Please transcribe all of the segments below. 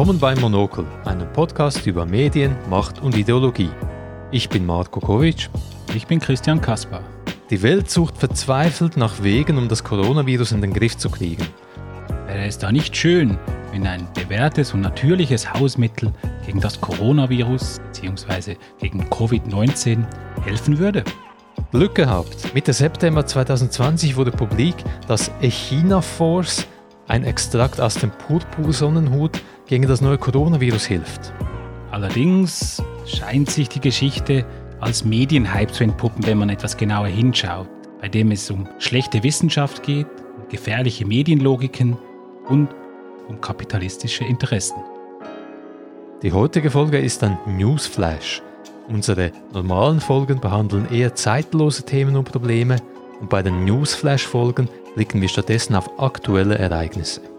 Willkommen bei Monokel, einem Podcast über Medien, Macht und Ideologie. Ich bin Marco Kovic. Ich bin Christian Kaspar. Die Welt sucht verzweifelt nach Wegen, um das Coronavirus in den Griff zu kriegen. Wäre es da nicht schön, wenn ein bewährtes und natürliches Hausmittel gegen das Coronavirus bzw. gegen Covid-19 helfen würde? Glück gehabt. Mitte September 2020 wurde publik, dass Echinaforce, ein Extrakt aus dem Purpursonnenhut, gegen das neue Coronavirus hilft. Allerdings scheint sich die Geschichte als Medienhype zu entpuppen, wenn man etwas genauer hinschaut, bei dem es um schlechte Wissenschaft geht, um gefährliche Medienlogiken und um kapitalistische Interessen. Die heutige Folge ist ein Newsflash. Unsere normalen Folgen behandeln eher zeitlose Themen und Probleme und bei den Newsflash-Folgen blicken wir stattdessen auf aktuelle Ereignisse.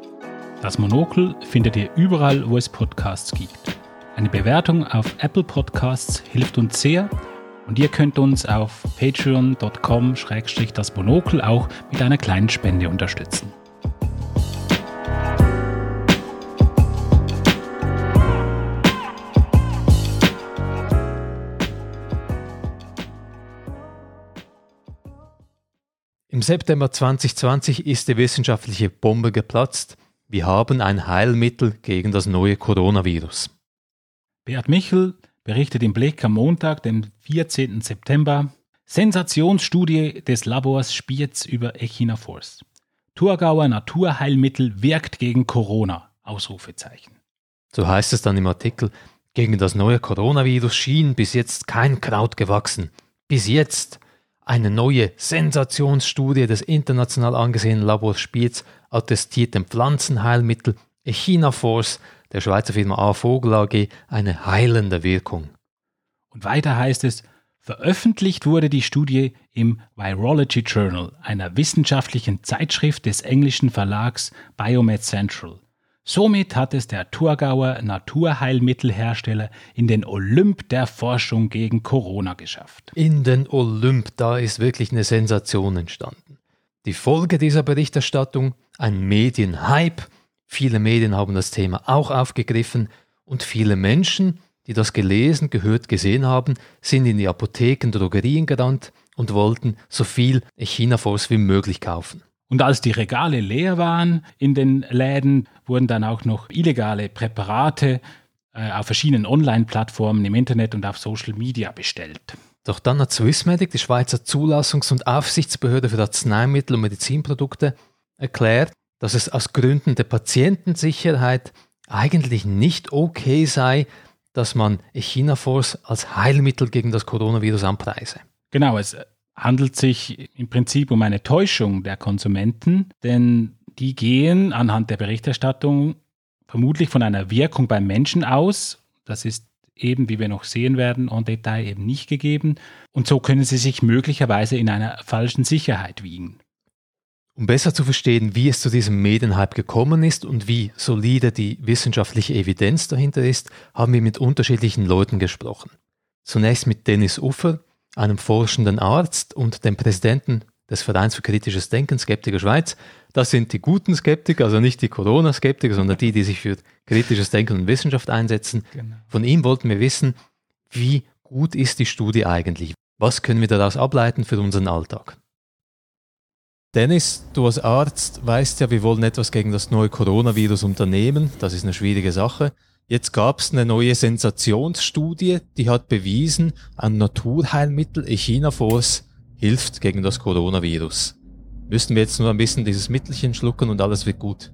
Das Monokel findet ihr überall, wo es Podcasts gibt. Eine Bewertung auf Apple Podcasts hilft uns sehr und ihr könnt uns auf patreon.com-das Monokel auch mit einer kleinen Spende unterstützen. Im September 2020 ist die wissenschaftliche Bombe geplatzt. Wir haben ein Heilmittel gegen das neue Coronavirus. Beat Michel berichtet im Blick am Montag, dem 14. September, Sensationsstudie des Labors Spiez über Echinaforce. Thurgauer Naturheilmittel wirkt gegen Corona. Ausrufezeichen. So heißt es dann im Artikel, gegen das neue Coronavirus schien bis jetzt kein Kraut gewachsen. Bis jetzt. Eine neue Sensationsstudie des international angesehenen Labors Spiez attestiert dem Pflanzenheilmittel Echinaforce der Schweizer Firma A Vogel AG eine heilende Wirkung. Und weiter heißt es, veröffentlicht wurde die Studie im Virology Journal, einer wissenschaftlichen Zeitschrift des englischen Verlags Biomed Central. Somit hat es der Thurgauer Naturheilmittelhersteller in den Olymp der Forschung gegen Corona geschafft. In den Olymp, da ist wirklich eine Sensation entstanden. Die Folge dieser Berichterstattung, ein Medienhype, Viele Medien haben das Thema auch aufgegriffen und viele Menschen, die das gelesen, gehört, gesehen haben, sind in die Apotheken, Drogerien gerannt und wollten so viel Echinaforce wie möglich kaufen. Und als die Regale leer waren in den Läden, wurden dann auch noch illegale Präparate äh, auf verschiedenen Online-Plattformen im Internet und auf Social Media bestellt. Doch dann hat Swissmedic, die Schweizer Zulassungs- und Aufsichtsbehörde für Arzneimittel und Medizinprodukte, erklärt, dass es aus Gründen der Patientensicherheit eigentlich nicht okay sei, dass man Echinaforce als Heilmittel gegen das Coronavirus anpreise. Genau, es handelt sich im Prinzip um eine Täuschung der Konsumenten, denn die gehen anhand der Berichterstattung vermutlich von einer Wirkung beim Menschen aus. Das ist eben, wie wir noch sehen werden, en Detail eben nicht gegeben. Und so können sie sich möglicherweise in einer falschen Sicherheit wiegen. Um besser zu verstehen, wie es zu diesem Medienhype gekommen ist und wie solide die wissenschaftliche Evidenz dahinter ist, haben wir mit unterschiedlichen Leuten gesprochen. Zunächst mit Dennis Uffer, einem forschenden Arzt und dem Präsidenten des Vereins für kritisches Denken, Skeptiker Schweiz. Das sind die guten Skeptiker, also nicht die Corona-Skeptiker, sondern die, die sich für kritisches Denken und Wissenschaft einsetzen. Genau. Von ihm wollten wir wissen, wie gut ist die Studie eigentlich? Was können wir daraus ableiten für unseren Alltag? Dennis, du als Arzt weißt ja, wir wollen etwas gegen das neue Coronavirus unternehmen. Das ist eine schwierige Sache. Jetzt gab es eine neue Sensationsstudie, die hat bewiesen, ein Naturheilmittel Echinaforce hilft gegen das Coronavirus. Müssten wir jetzt nur ein bisschen dieses Mittelchen schlucken und alles wird gut.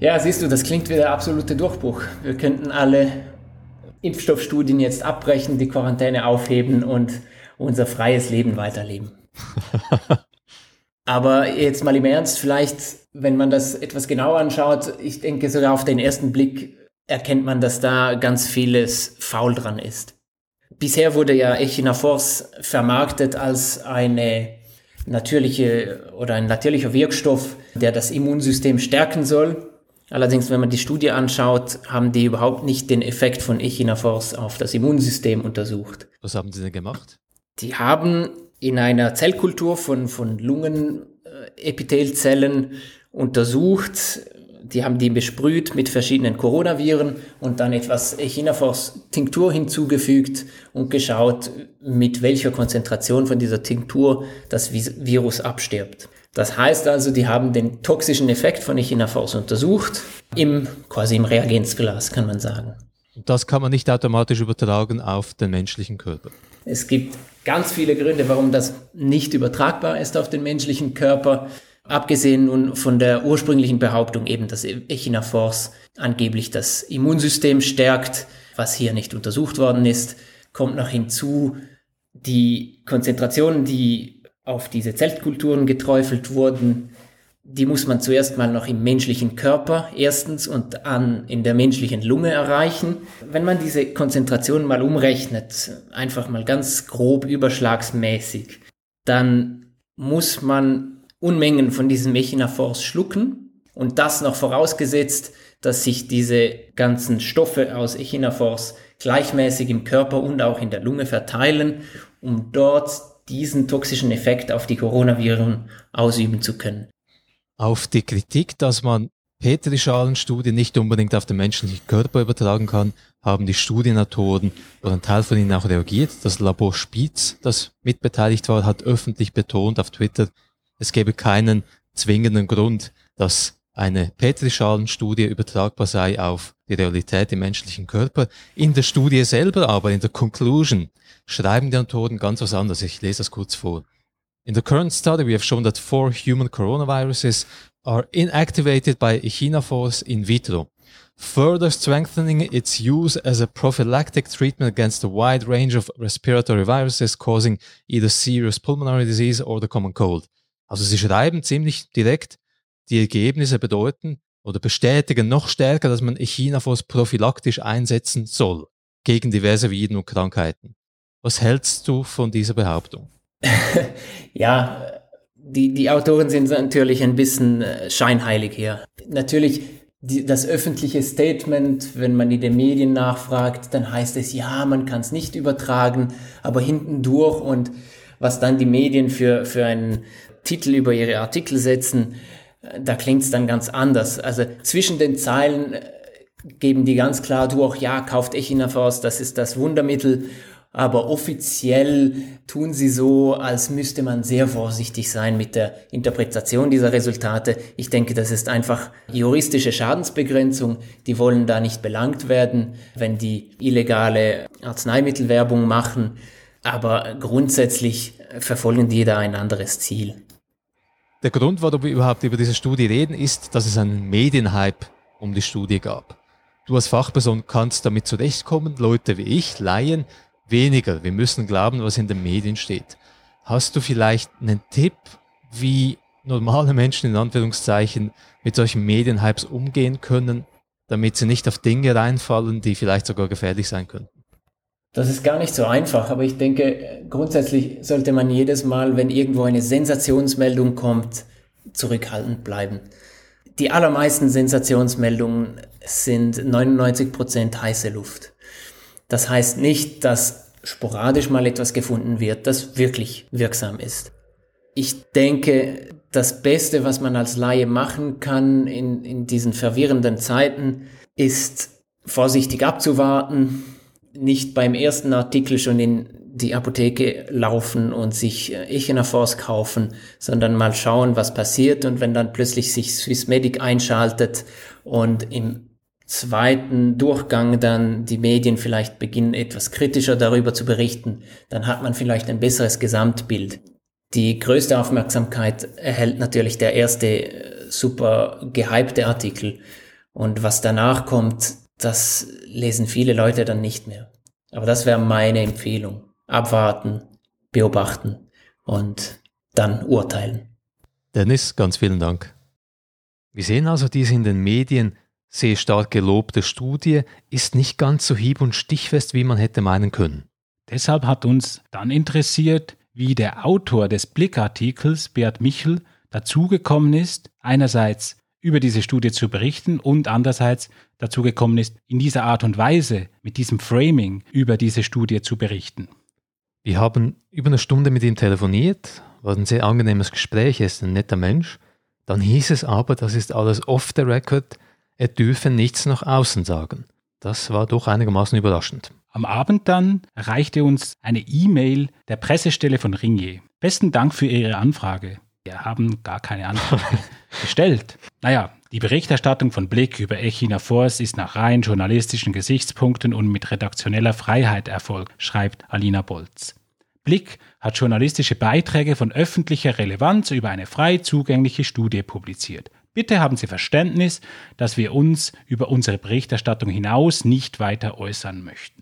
Ja, siehst du, das klingt wie der absolute Durchbruch. Wir könnten alle Impfstoffstudien jetzt abbrechen, die Quarantäne aufheben und unser freies Leben weiterleben. Aber jetzt mal im Ernst, vielleicht, wenn man das etwas genauer anschaut, ich denke sogar auf den ersten Blick erkennt man, dass da ganz vieles faul dran ist. Bisher wurde ja Echinaforce vermarktet als eine natürliche oder ein natürlicher Wirkstoff, der das Immunsystem stärken soll. Allerdings, wenn man die Studie anschaut, haben die überhaupt nicht den Effekt von Echinaforce auf das Immunsystem untersucht. Was haben sie denn gemacht? Die haben in einer Zellkultur von, von Lungenepithelzellen untersucht, die haben die besprüht mit verschiedenen Coronaviren und dann etwas Echinafors-Tinktur hinzugefügt und geschaut, mit welcher Konzentration von dieser Tinktur das Virus abstirbt. Das heißt also, die haben den toxischen Effekt von Echinafors untersucht, im, quasi im Reagenzglas, kann man sagen. Das kann man nicht automatisch übertragen auf den menschlichen Körper. Es gibt ganz viele Gründe, warum das nicht übertragbar ist auf den menschlichen Körper. Abgesehen nun von der ursprünglichen Behauptung eben, dass Echinafors angeblich das Immunsystem stärkt, was hier nicht untersucht worden ist, kommt noch hinzu, die Konzentrationen, die auf diese Zeltkulturen geträufelt wurden, die muss man zuerst mal noch im menschlichen Körper erstens und an in der menschlichen Lunge erreichen. Wenn man diese Konzentration mal umrechnet, einfach mal ganz grob überschlagsmäßig, dann muss man Unmengen von diesem Echinafors schlucken und das noch vorausgesetzt, dass sich diese ganzen Stoffe aus Echinafors gleichmäßig im Körper und auch in der Lunge verteilen, um dort diesen toxischen Effekt auf die Coronaviren ausüben zu können auf die Kritik, dass man Petrischalenstudien nicht unbedingt auf den menschlichen Körper übertragen kann, haben die Studienautoren oder ein Teil von ihnen auch reagiert. Das Labor Spitz, das mitbeteiligt war, hat öffentlich betont auf Twitter, es gäbe keinen zwingenden Grund, dass eine Petrischalenstudie übertragbar sei auf die Realität im menschlichen Körper. In der Studie selber aber, in der Conclusion, schreiben die Autoren ganz was anderes. Ich lese das kurz vor. In the current study, we have shown that four human coronaviruses are inactivated by echinophores in vitro, further strengthening its use as a prophylactic treatment against a wide range of respiratory viruses causing either serious pulmonary disease or the common cold. Also sie schreiben ziemlich direkt, die Ergebnisse bedeuten oder bestätigen noch stärker, dass man Echinophos prophylaktisch einsetzen soll gegen diverse Viren und Krankheiten. Was hältst du von dieser Behauptung? ja, die, die Autoren sind natürlich ein bisschen äh, scheinheilig hier. Natürlich, die, das öffentliche Statement, wenn man in den Medien nachfragt, dann heißt es, ja, man kann es nicht übertragen, aber hinten durch und was dann die Medien für, für einen Titel über ihre Artikel setzen, äh, da klingt es dann ganz anders. Also zwischen den Zeilen äh, geben die ganz klar durch, ja, kauft Echinafors, das ist das Wundermittel aber offiziell tun sie so, als müsste man sehr vorsichtig sein mit der Interpretation dieser Resultate. Ich denke, das ist einfach juristische Schadensbegrenzung. Die wollen da nicht belangt werden, wenn die illegale Arzneimittelwerbung machen. Aber grundsätzlich verfolgen die da ein anderes Ziel. Der Grund, warum wir überhaupt über diese Studie reden, ist, dass es einen Medienhype um die Studie gab. Du als Fachperson kannst damit zurechtkommen, Leute wie ich, Laien, weniger. Wir müssen glauben, was in den Medien steht. Hast du vielleicht einen Tipp, wie normale Menschen in Anführungszeichen mit solchen Medienhypes umgehen können, damit sie nicht auf Dinge reinfallen, die vielleicht sogar gefährlich sein könnten? Das ist gar nicht so einfach, aber ich denke, grundsätzlich sollte man jedes Mal, wenn irgendwo eine Sensationsmeldung kommt, zurückhaltend bleiben. Die allermeisten Sensationsmeldungen sind 99% heiße Luft. Das heißt nicht, dass sporadisch mal etwas gefunden wird, das wirklich wirksam ist. Ich denke, das Beste, was man als Laie machen kann in, in diesen verwirrenden Zeiten, ist vorsichtig abzuwarten, nicht beim ersten Artikel schon in die Apotheke laufen und sich äh, Echinafors kaufen, sondern mal schauen, was passiert und wenn dann plötzlich sich Swissmedic einschaltet und im zweiten Durchgang dann die Medien vielleicht beginnen etwas kritischer darüber zu berichten, dann hat man vielleicht ein besseres Gesamtbild. Die größte Aufmerksamkeit erhält natürlich der erste äh, super gehypte Artikel und was danach kommt, das lesen viele Leute dann nicht mehr. Aber das wäre meine Empfehlung. Abwarten, beobachten und dann urteilen. Dennis, ganz vielen Dank. Wir sehen also diese in den Medien sehr stark gelobte Studie ist nicht ganz so hieb- und stichfest, wie man hätte meinen können. Deshalb hat uns dann interessiert, wie der Autor des Blickartikels, Beat Michel, dazugekommen ist, einerseits über diese Studie zu berichten und andererseits dazugekommen ist, in dieser Art und Weise, mit diesem Framing über diese Studie zu berichten. Wir haben über eine Stunde mit ihm telefoniert, war ein sehr angenehmes Gespräch, er ist ein netter Mensch. Dann hieß es aber, das ist alles off the record, er dürfe nichts nach außen sagen. Das war doch einigermaßen überraschend. Am Abend dann erreichte uns eine E-Mail der Pressestelle von Ringier. Besten Dank für Ihre Anfrage. Wir haben gar keine Anfrage gestellt. Naja, die Berichterstattung von Blick über Echina Force ist nach rein journalistischen Gesichtspunkten und mit redaktioneller Freiheit erfolgt, schreibt Alina Bolz. Blick hat journalistische Beiträge von öffentlicher Relevanz über eine frei zugängliche Studie publiziert. Bitte haben Sie Verständnis, dass wir uns über unsere Berichterstattung hinaus nicht weiter äußern möchten.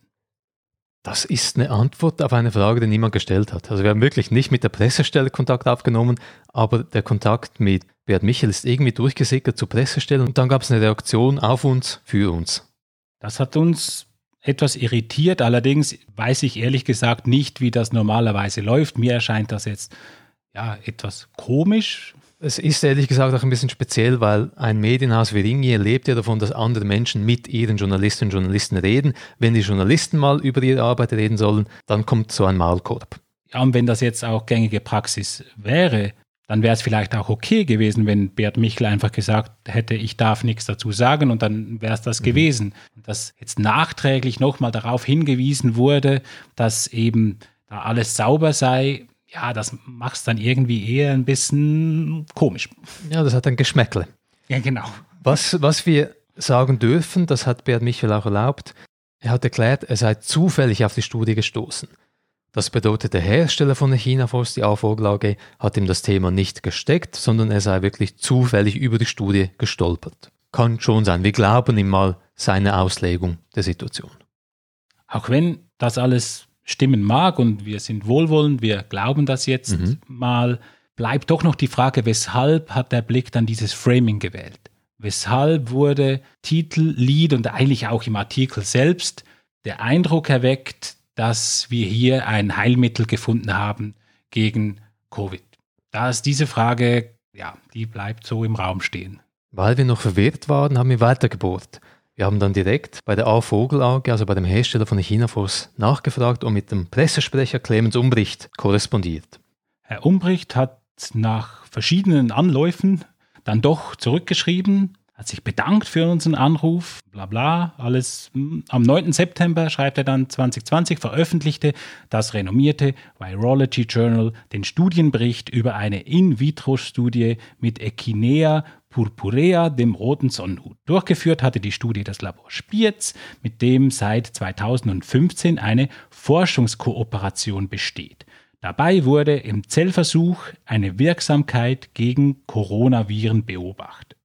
Das ist eine Antwort auf eine Frage, die niemand gestellt hat. Also wir haben wirklich nicht mit der Pressestelle Kontakt aufgenommen, aber der Kontakt mit Bert Michel ist irgendwie durchgesickert zur Pressestelle und dann gab es eine Reaktion auf uns, für uns. Das hat uns etwas irritiert, allerdings weiß ich ehrlich gesagt nicht, wie das normalerweise läuft. Mir erscheint das jetzt ja etwas komisch, es ist ehrlich gesagt auch ein bisschen speziell, weil ein Medienhaus wie Ringier lebt ja davon, dass andere Menschen mit ihren Journalistinnen und Journalisten reden. Wenn die Journalisten mal über ihre Arbeit reden sollen, dann kommt so ein Maulkorb. Ja, und wenn das jetzt auch gängige Praxis wäre, dann wäre es vielleicht auch okay gewesen, wenn Bert Michel einfach gesagt hätte, ich darf nichts dazu sagen und dann wäre es das mhm. gewesen. Dass jetzt nachträglich nochmal darauf hingewiesen wurde, dass eben da alles sauber sei, ja, das macht es dann irgendwie eher ein bisschen komisch. Ja, das hat ein Geschmäckle. Ja, genau. Was, was wir sagen dürfen, das hat Bert Michael auch erlaubt, er hat erklärt, er sei zufällig auf die Studie gestoßen. Das bedeutet, der Hersteller von der China-Forst, die AVOGL AG, hat ihm das Thema nicht gesteckt, sondern er sei wirklich zufällig über die Studie gestolpert. Kann schon sein. Wir glauben ihm mal seine Auslegung der Situation. Auch wenn das alles stimmen mag und wir sind wohlwollend, wir glauben das jetzt mhm. mal, bleibt doch noch die Frage, weshalb hat der Blick dann dieses Framing gewählt? Weshalb wurde Titel, Lied und eigentlich auch im Artikel selbst der Eindruck erweckt, dass wir hier ein Heilmittel gefunden haben gegen Covid? Da ist diese Frage, ja, die bleibt so im Raum stehen. Weil wir noch verwirrt waren, haben wir weitergebohrt. Wir haben dann direkt bei der A Vogel AG, also bei dem Hersteller von Chinaforce, nachgefragt und mit dem Pressesprecher Clemens Umbricht korrespondiert. Herr Umbricht hat nach verschiedenen Anläufen dann doch zurückgeschrieben, hat sich bedankt für unseren Anruf, bla bla, alles. Hm, am 9. September, schreibt er dann 2020, veröffentlichte das renommierte Virology Journal den Studienbericht über eine In-vitro-Studie mit Echinea purpurea, dem roten Sonnenhut. Durchgeführt hatte die Studie das Labor Spiez, mit dem seit 2015 eine Forschungskooperation besteht. Dabei wurde im Zellversuch eine Wirksamkeit gegen Coronaviren beobachtet.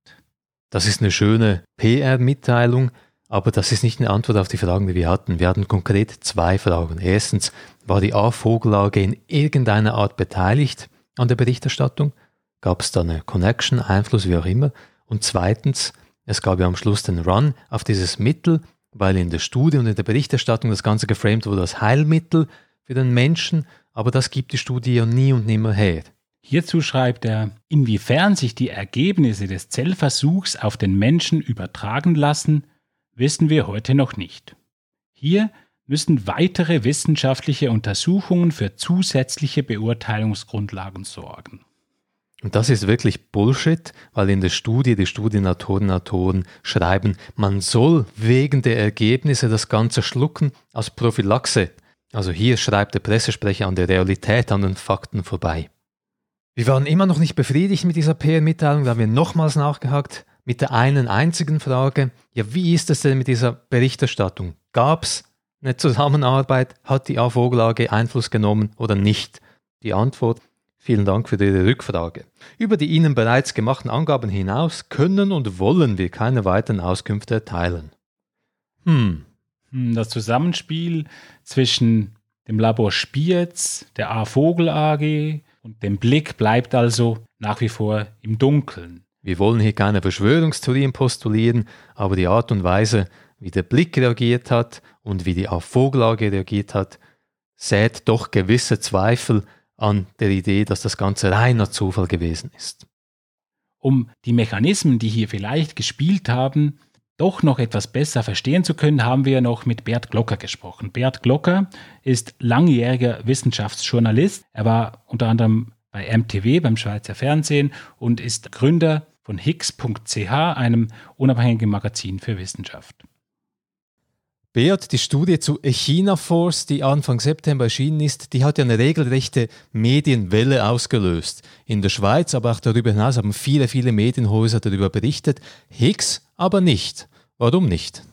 Das ist eine schöne PR-Mitteilung, aber das ist nicht eine Antwort auf die Fragen, die wir hatten. Wir hatten konkret zwei Fragen. Erstens, war die A-Vogel AG in irgendeiner Art beteiligt an der Berichterstattung? Gab es da eine Connection, Einfluss, wie auch immer? Und zweitens, es gab ja am Schluss den Run auf dieses Mittel, weil in der Studie und in der Berichterstattung das Ganze geframed wurde als Heilmittel für den Menschen, aber das gibt die Studie ja nie und nimmer her. Hierzu schreibt er, inwiefern sich die Ergebnisse des Zellversuchs auf den Menschen übertragen lassen, wissen wir heute noch nicht. Hier müssen weitere wissenschaftliche Untersuchungen für zusätzliche Beurteilungsgrundlagen sorgen. Und das ist wirklich Bullshit, weil in der Studie die Studienautoren und Autoren schreiben, man soll wegen der Ergebnisse das Ganze schlucken als Prophylaxe. Also hier schreibt der Pressesprecher an der Realität, an den Fakten vorbei. Wir waren immer noch nicht befriedigt mit dieser PR-Mitteilung, da haben wir nochmals nachgehakt mit der einen einzigen Frage, ja, wie ist es denn mit dieser Berichterstattung? Gab es eine Zusammenarbeit? Hat die AVOGL AG Einfluss genommen oder nicht? Die Antwort, vielen Dank für Ihre Rückfrage. Über die Ihnen bereits gemachten Angaben hinaus können und wollen wir keine weiteren Auskünfte erteilen. Hm. hm das Zusammenspiel zwischen dem Labor Spiez, der A Vogel AG und dem Blick bleibt also nach wie vor im Dunkeln. Wir wollen hier keine Verschwörungstheorien postulieren, aber die Art und Weise, wie der Blick reagiert hat und wie die Vogelage reagiert hat, sät doch gewisse Zweifel an der Idee, dass das Ganze reiner Zufall gewesen ist. Um die Mechanismen, die hier vielleicht gespielt haben, doch noch etwas besser verstehen zu können, haben wir noch mit Bert Glocker gesprochen. Bert Glocker ist langjähriger Wissenschaftsjournalist. Er war unter anderem bei MTW, beim Schweizer Fernsehen und ist Gründer von Higgs.ch, einem unabhängigen Magazin für Wissenschaft. Beat, die Studie zu Echina Force, die Anfang September erschienen ist, die hat ja eine regelrechte Medienwelle ausgelöst. In der Schweiz, aber auch darüber hinaus haben viele, viele Medienhäuser darüber berichtet. Higgs aber nicht. Warum nicht?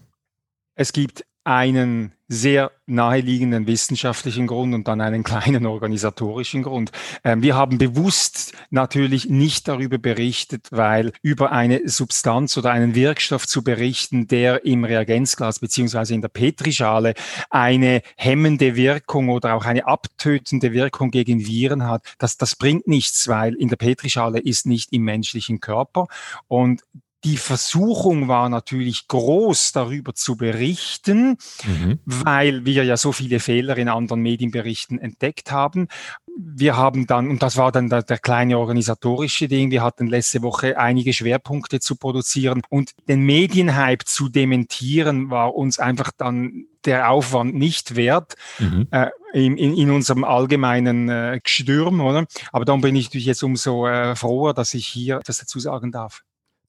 Es gibt einen sehr naheliegenden wissenschaftlichen Grund und dann einen kleinen organisatorischen Grund. Ähm, wir haben bewusst natürlich nicht darüber berichtet, weil über eine Substanz oder einen Wirkstoff zu berichten, der im Reagenzglas beziehungsweise in der Petrischale eine hemmende Wirkung oder auch eine abtötende Wirkung gegen Viren hat, das, das bringt nichts, weil in der Petrischale ist nicht im menschlichen Körper und die Versuchung war natürlich groß, darüber zu berichten, mhm. weil wir ja so viele Fehler in anderen Medienberichten entdeckt haben. Wir haben dann, und das war dann der, der kleine organisatorische Ding, wir hatten letzte Woche einige Schwerpunkte zu produzieren und den Medienhype zu dementieren war uns einfach dann der Aufwand nicht wert. Mhm. Äh, in, in, in unserem allgemeinen äh, Gestürm, oder? Aber dann bin ich natürlich jetzt umso äh, froher, dass ich hier das dazu sagen darf.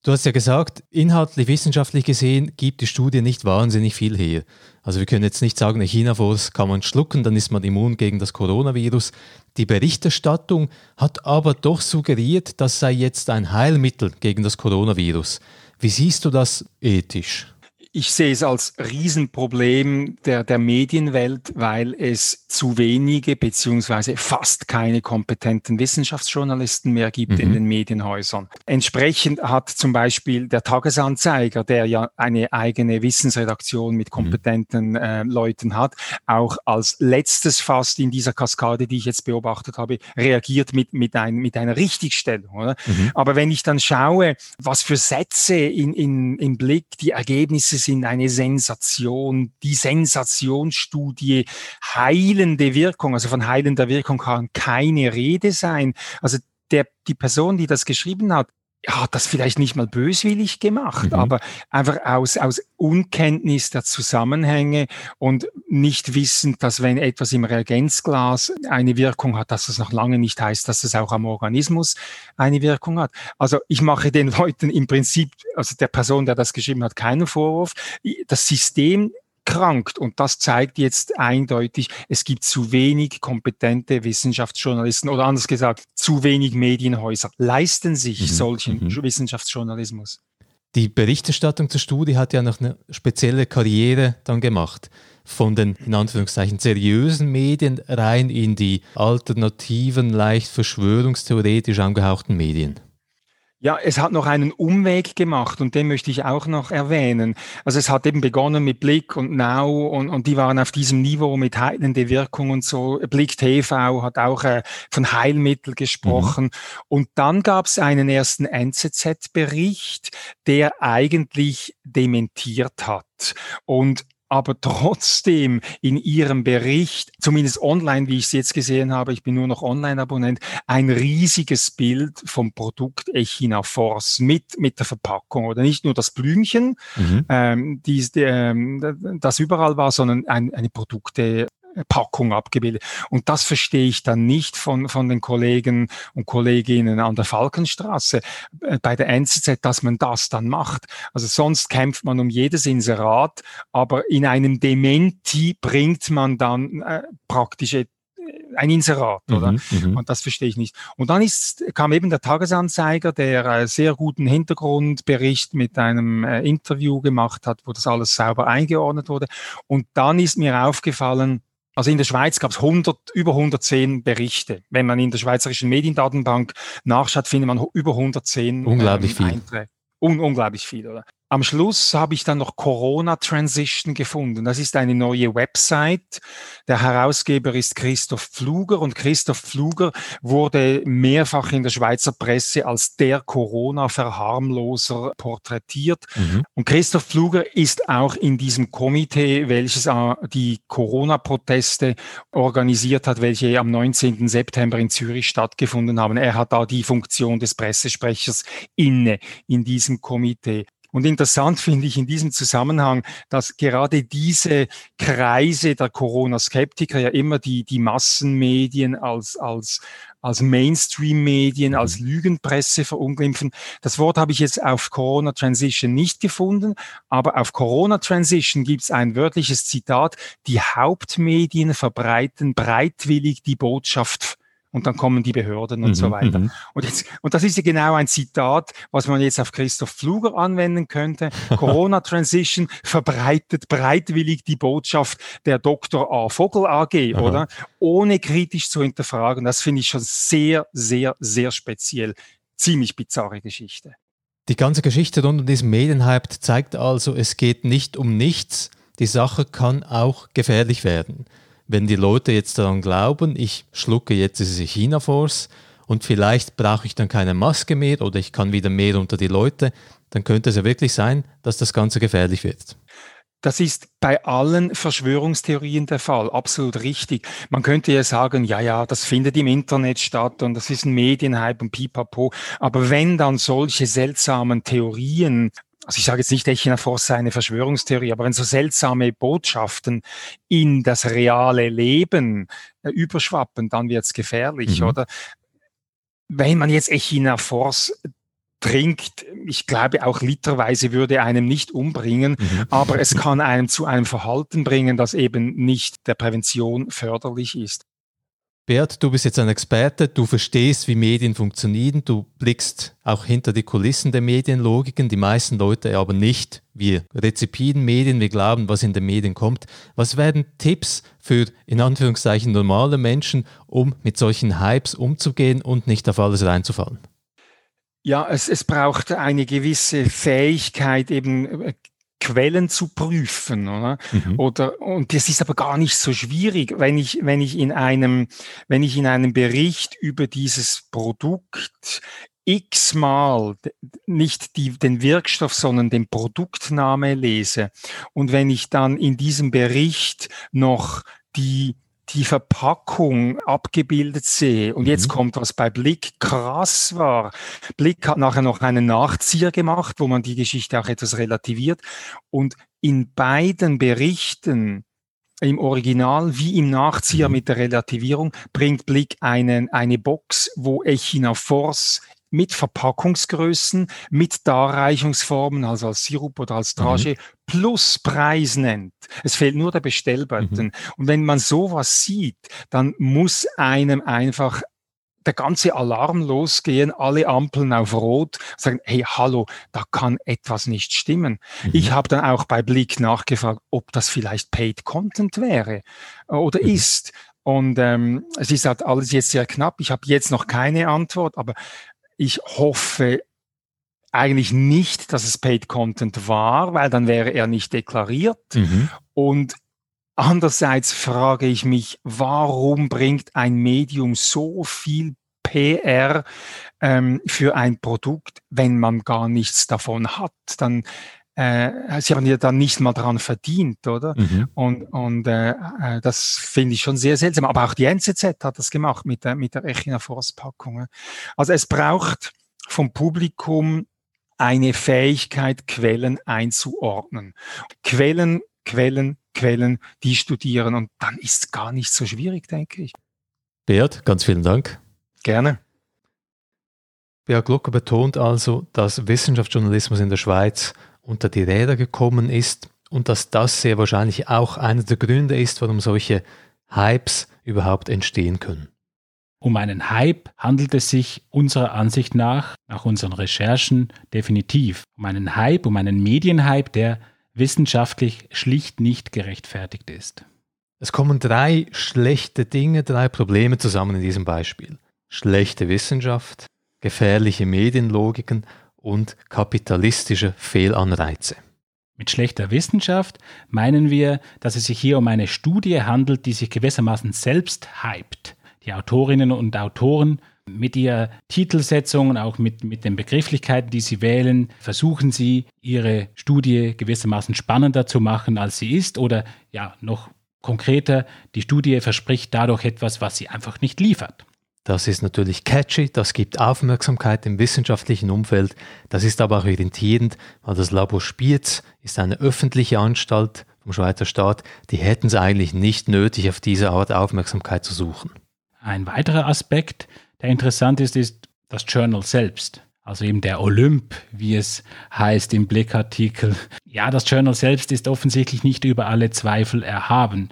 Du hast ja gesagt, inhaltlich, wissenschaftlich gesehen gibt die Studie nicht wahnsinnig viel her. Also wir können jetzt nicht sagen, China-Virus kann man schlucken, dann ist man immun gegen das Coronavirus. Die Berichterstattung hat aber doch suggeriert, das sei jetzt ein Heilmittel gegen das Coronavirus. Wie siehst du das ethisch? Ich sehe es als Riesenproblem der, der Medienwelt, weil es zu wenige beziehungsweise fast keine kompetenten Wissenschaftsjournalisten mehr gibt mhm. in den Medienhäusern. Entsprechend hat zum Beispiel der Tagesanzeiger, der ja eine eigene Wissensredaktion mit mhm. kompetenten mhm. äh, Leuten hat, auch als letztes fast in dieser Kaskade, die ich jetzt beobachtet habe, reagiert mit, mit, ein, mit einer Richtigstellung. Oder? Mhm. Aber wenn ich dann schaue, was für Sätze in, in, im Blick die Ergebnisse sind eine Sensation. Die Sensationsstudie heilende Wirkung, also von heilender Wirkung kann keine Rede sein. Also der, die Person, die das geschrieben hat, hat das vielleicht nicht mal böswillig gemacht, mhm. aber einfach aus, aus Unkenntnis der Zusammenhänge und nicht wissend, dass wenn etwas im Reagenzglas eine Wirkung hat, dass das noch lange nicht heißt, dass es auch am Organismus eine Wirkung hat. Also ich mache den Leuten im Prinzip, also der Person, der das geschrieben hat, keinen Vorwurf. Das System krankt. Und das zeigt jetzt eindeutig, es gibt zu wenig kompetente Wissenschaftsjournalisten oder anders gesagt, zu wenig Medienhäuser leisten sich mhm. solchen mhm. Wissenschaftsjournalismus. Die Berichterstattung zur Studie hat ja noch eine spezielle Karriere dann gemacht. Von den in Anführungszeichen seriösen Medien rein in die alternativen, leicht verschwörungstheoretisch angehauchten Medien. Ja, es hat noch einen Umweg gemacht und den möchte ich auch noch erwähnen. Also es hat eben begonnen mit Blick und Now und, und die waren auf diesem Niveau mit heilende Wirkung und so. Blick TV hat auch äh, von Heilmittel gesprochen. Mhm. Und dann gab es einen ersten NZZ-Bericht, der eigentlich dementiert hat. Und aber trotzdem in ihrem Bericht, zumindest online, wie ich es jetzt gesehen habe, ich bin nur noch Online-Abonnent, ein riesiges Bild vom Produkt Echina Force mit, mit der Verpackung oder nicht nur das Blümchen, mhm. ähm, die, ähm, das überall war, sondern ein, eine Produkte, Packung abgebildet. Und das verstehe ich dann nicht von, von den Kollegen und Kolleginnen an der Falkenstraße äh, bei der NZZ, dass man das dann macht. Also sonst kämpft man um jedes Inserat, aber in einem Dementi bringt man dann äh, praktisch ein Inserat, oder? Mhm, mhm, und das verstehe ich nicht. Und dann ist, kam eben der Tagesanzeiger, der äh, sehr guten Hintergrundbericht mit einem äh, Interview gemacht hat, wo das alles sauber eingeordnet wurde. Und dann ist mir aufgefallen, also in der Schweiz gab es 100, über 110 Berichte. Wenn man in der Schweizerischen Mediendatenbank nachschaut, findet man über 110 Unglaublich ähm, viel. Einträge. Un unglaublich viel, oder? Am Schluss habe ich dann noch Corona Transition gefunden. Das ist eine neue Website. Der Herausgeber ist Christoph Pfluger und Christoph Pfluger wurde mehrfach in der Schweizer Presse als der Corona-Verharmloser porträtiert. Mhm. Und Christoph Pfluger ist auch in diesem Komitee, welches äh, die Corona-Proteste organisiert hat, welche am 19. September in Zürich stattgefunden haben. Er hat da die Funktion des Pressesprechers inne in diesem Komitee. Und interessant finde ich in diesem Zusammenhang, dass gerade diese Kreise der Corona-Skeptiker ja immer die, die Massenmedien als, als als Mainstream-Medien, als mhm. Lügenpresse verunglimpfen. Das Wort habe ich jetzt auf Corona Transition nicht gefunden, aber auf Corona Transition gibt es ein wörtliches Zitat, die Hauptmedien verbreiten breitwillig die Botschaft und dann kommen die Behörden und mhm, so weiter. Mhm. Und, jetzt, und das ist ja genau ein Zitat, was man jetzt auf Christoph Pfluger anwenden könnte. Corona Transition verbreitet breitwillig die Botschaft der Dr. A. Vogel AG, Aha. oder? Ohne kritisch zu hinterfragen. Das finde ich schon sehr, sehr, sehr speziell. Ziemlich bizarre Geschichte. Die ganze Geschichte rund um diesen Medienhype zeigt also, es geht nicht um nichts. Die Sache kann auch gefährlich werden wenn die Leute jetzt daran glauben, ich schlucke jetzt diese China-Force und vielleicht brauche ich dann keine Maske mehr oder ich kann wieder mehr unter die Leute, dann könnte es ja wirklich sein, dass das Ganze gefährlich wird. Das ist bei allen Verschwörungstheorien der Fall, absolut richtig. Man könnte ja sagen, ja, ja, das findet im Internet statt und das ist ein Medienhype und pipapo. Aber wenn dann solche seltsamen Theorien also ich sage jetzt nicht, Echinafos sei eine Verschwörungstheorie, aber wenn so seltsame Botschaften in das reale Leben äh, überschwappen, dann wird es gefährlich, mhm. oder? Wenn man jetzt Echinafos trinkt, ich glaube auch literweise würde einem nicht umbringen, mhm. aber es kann einem zu einem Verhalten bringen, das eben nicht der Prävention förderlich ist. Bert, du bist jetzt ein Experte, du verstehst, wie Medien funktionieren, du blickst auch hinter die Kulissen der Medienlogiken, die meisten Leute aber nicht. Wir rezipieren Medien, wir glauben, was in den Medien kommt. Was werden Tipps für in Anführungszeichen normale Menschen, um mit solchen Hypes umzugehen und nicht auf alles reinzufallen? Ja, es, es braucht eine gewisse Fähigkeit, eben äh, Quellen zu prüfen, oder? Mhm. Oder, und das ist aber gar nicht so schwierig, wenn ich, wenn ich in einem, wenn ich in einem Bericht über dieses Produkt x-mal nicht die, den Wirkstoff, sondern den Produktname lese. Und wenn ich dann in diesem Bericht noch die die Verpackung abgebildet sehe. Und jetzt mhm. kommt, was bei Blick krass war. Blick hat nachher noch einen Nachzieher gemacht, wo man die Geschichte auch etwas relativiert. Und in beiden Berichten, im Original wie im Nachzieher mhm. mit der Relativierung, bringt Blick einen, eine Box, wo Echina Force mit Verpackungsgrößen, mit Darreichungsformen, also als Sirup oder als Drage, mhm. plus Preis nennt. Es fehlt nur der Bestellbutton. Mhm. Und wenn man sowas sieht, dann muss einem einfach der ganze Alarm losgehen, alle Ampeln auf Rot, sagen, hey, hallo, da kann etwas nicht stimmen. Mhm. Ich habe dann auch bei Blick nachgefragt, ob das vielleicht Paid Content wäre oder mhm. ist. Und ähm, es ist halt alles jetzt sehr knapp. Ich habe jetzt noch keine Antwort, aber ich hoffe eigentlich nicht, dass es Paid Content war, weil dann wäre er nicht deklariert. Mhm. Und andererseits frage ich mich, warum bringt ein Medium so viel PR ähm, für ein Produkt, wenn man gar nichts davon hat? Dann äh, sie haben ja dann nicht mal dran verdient, oder? Mhm. Und, und äh, äh das finde ich schon sehr seltsam. Aber auch die NZZ hat das gemacht mit der, mit der Echina Forstpackung. Also es braucht vom Publikum eine Fähigkeit, Quellen einzuordnen. Quellen, Quellen, Quellen, die studieren und dann ist es gar nicht so schwierig, denke ich. Beat, ganz vielen Dank. Gerne. Beat Glucker betont also, dass Wissenschaftsjournalismus in der Schweiz unter die Räder gekommen ist und dass das sehr wahrscheinlich auch einer der Gründe ist, warum solche Hypes überhaupt entstehen können. Um einen Hype handelt es sich unserer Ansicht nach, nach unseren Recherchen, definitiv um einen Hype, um einen Medienhype, der wissenschaftlich schlicht nicht gerechtfertigt ist. Es kommen drei schlechte Dinge, drei Probleme zusammen in diesem Beispiel. Schlechte Wissenschaft, gefährliche Medienlogiken und kapitalistische Fehlanreize. Mit schlechter Wissenschaft meinen wir, dass es sich hier um eine Studie handelt, die sich gewissermaßen selbst hypt. Die Autorinnen und Autoren mit ihrer Titelsetzung und auch mit, mit den Begrifflichkeiten, die sie wählen, versuchen sie, ihre Studie gewissermaßen spannender zu machen, als sie ist. Oder ja, noch konkreter, die Studie verspricht dadurch etwas, was sie einfach nicht liefert. Das ist natürlich catchy, das gibt Aufmerksamkeit im wissenschaftlichen Umfeld, das ist aber auch irritierend, weil das Labor Spiez ist eine öffentliche Anstalt vom Schweizer Staat, die hätten es eigentlich nicht nötig, auf diese Art Aufmerksamkeit zu suchen. Ein weiterer Aspekt, der interessant ist, ist das Journal selbst. Also eben der Olymp, wie es heißt im Blickartikel. Ja, das Journal selbst ist offensichtlich nicht über alle Zweifel erhaben.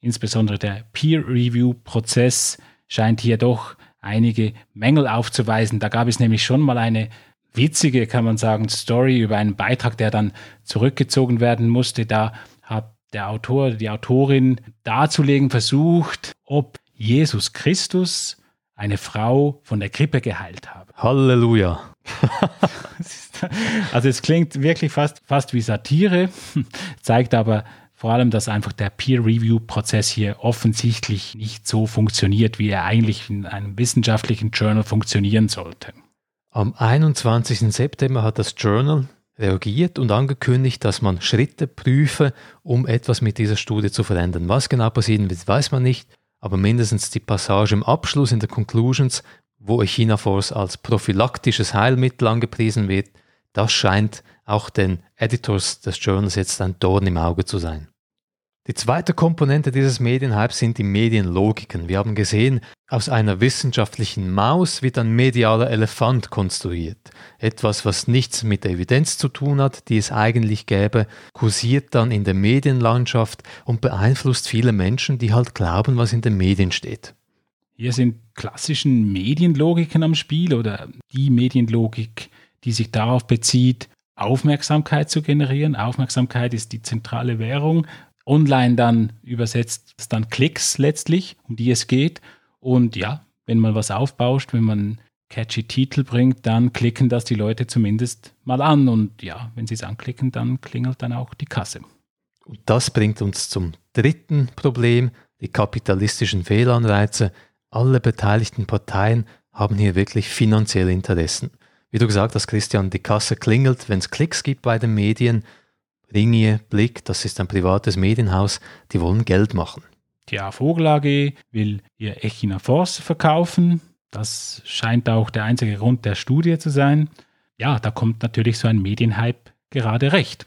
Insbesondere der Peer-Review-Prozess scheint hier doch einige Mängel aufzuweisen. Da gab es nämlich schon mal eine witzige, kann man sagen, Story über einen Beitrag, der dann zurückgezogen werden musste. Da hat der Autor, die Autorin darzulegen versucht, ob Jesus Christus eine Frau von der Grippe geheilt habe. Halleluja. also es klingt wirklich fast, fast wie Satire, zeigt aber vor allem, dass einfach der Peer-Review-Prozess hier offensichtlich nicht so funktioniert, wie er eigentlich in einem wissenschaftlichen Journal funktionieren sollte. Am 21. September hat das Journal reagiert und angekündigt, dass man Schritte prüfe, um etwas mit dieser Studie zu verändern. Was genau passieren wird, weiß man nicht, aber mindestens die Passage im Abschluss in der Conclusions, wo Echinaforce als prophylaktisches Heilmittel angepriesen wird, das scheint auch den Editors des Journals jetzt ein Dorn im Auge zu sein. Die zweite Komponente dieses Medienhypes sind die Medienlogiken. Wir haben gesehen, aus einer wissenschaftlichen Maus wird ein medialer Elefant konstruiert. Etwas, was nichts mit der Evidenz zu tun hat, die es eigentlich gäbe, kursiert dann in der Medienlandschaft und beeinflusst viele Menschen, die halt glauben, was in den Medien steht. Hier sind klassischen Medienlogiken am Spiel oder die Medienlogik, die sich darauf bezieht, Aufmerksamkeit zu generieren. Aufmerksamkeit ist die zentrale Währung online dann übersetzt es dann Klicks letztlich, um die es geht. Und ja, wenn man was aufbauscht, wenn man catchy Titel bringt, dann klicken das die Leute zumindest mal an. Und ja, wenn sie es anklicken, dann klingelt dann auch die Kasse. Und das bringt uns zum dritten Problem, die kapitalistischen Fehlanreize. Alle beteiligten Parteien haben hier wirklich finanzielle Interessen. Wie du gesagt hast, Christian, die Kasse klingelt, wenn es Klicks gibt bei den Medien. Ringier, Blick, das ist ein privates Medienhaus, die wollen Geld machen. Die A Vogel AG will ihr Echina Force verkaufen. Das scheint auch der einzige Grund der Studie zu sein. Ja, da kommt natürlich so ein Medienhype gerade recht.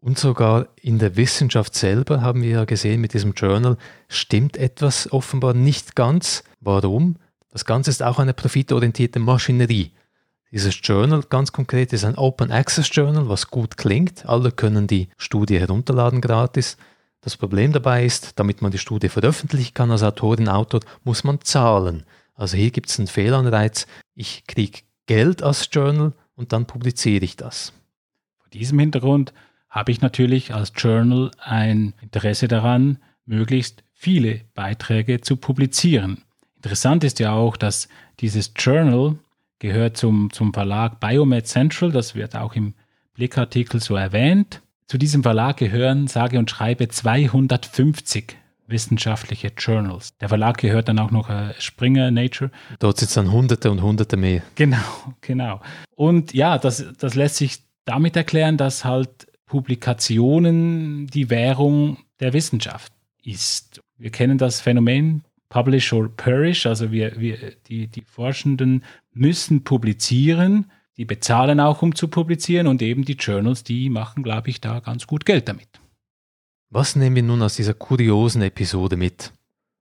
Und sogar in der Wissenschaft selber haben wir ja gesehen mit diesem Journal, stimmt etwas offenbar nicht ganz. Warum? Das Ganze ist auch eine profitorientierte Maschinerie. Dieses Journal ganz konkret ist ein Open Access Journal, was gut klingt. Alle können die Studie herunterladen gratis. Das Problem dabei ist, damit man die Studie veröffentlichen kann als Autorin, Autor, muss man zahlen. Also hier gibt es einen Fehlanreiz. Ich kriege Geld als Journal und dann publiziere ich das. Vor diesem Hintergrund habe ich natürlich als Journal ein Interesse daran, möglichst viele Beiträge zu publizieren. Interessant ist ja auch, dass dieses Journal gehört zum, zum Verlag Biomed Central, das wird auch im Blickartikel so erwähnt. Zu diesem Verlag gehören, sage und schreibe, 250 wissenschaftliche Journals. Der Verlag gehört dann auch noch äh, Springer Nature. Dort sitzen dann Hunderte und Hunderte mehr. Genau, genau. Und ja, das, das lässt sich damit erklären, dass halt Publikationen die Währung der Wissenschaft ist. Wir kennen das Phänomen Publish or Perish, also wir, wir, die, die Forschenden müssen publizieren, die bezahlen auch, um zu publizieren und eben die Journals, die machen, glaube ich, da ganz gut Geld damit. Was nehmen wir nun aus dieser kuriosen Episode mit?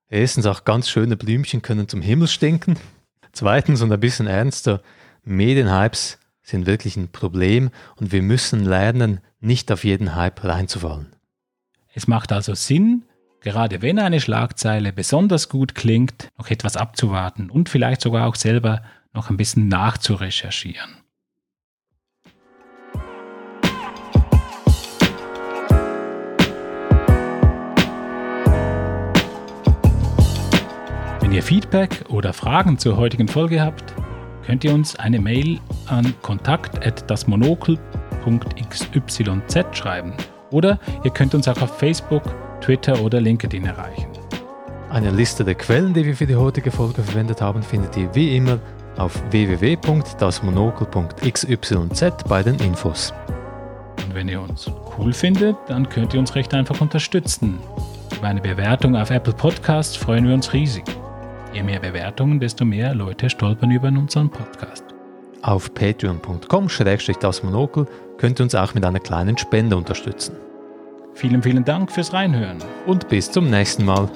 Erstens, auch ganz schöne Blümchen können zum Himmel stinken. Zweitens und ein bisschen ernster, Medienhypes sind wirklich ein Problem und wir müssen lernen, nicht auf jeden Hype reinzufallen. Es macht also Sinn, gerade wenn eine Schlagzeile besonders gut klingt, noch etwas abzuwarten und vielleicht sogar auch selber noch ein bisschen nachzurecherchieren. Wenn ihr Feedback oder Fragen zur heutigen Folge habt, könnt ihr uns eine Mail an kontakt@dasmonokel.xyz schreiben oder ihr könnt uns auch auf Facebook Twitter oder LinkedIn erreichen. Eine Liste der Quellen, die wir für die heutige Folge verwendet haben, findet ihr wie immer auf www.dasmonokel.xyz bei den Infos. Und wenn ihr uns cool findet, dann könnt ihr uns recht einfach unterstützen. Über eine Bewertung auf Apple Podcasts freuen wir uns riesig. Je mehr Bewertungen, desto mehr Leute stolpern über unseren Podcast. Auf patreon.com-das könnt ihr uns auch mit einer kleinen Spende unterstützen. Vielen, vielen Dank fürs Reinhören. Und bis zum nächsten Mal.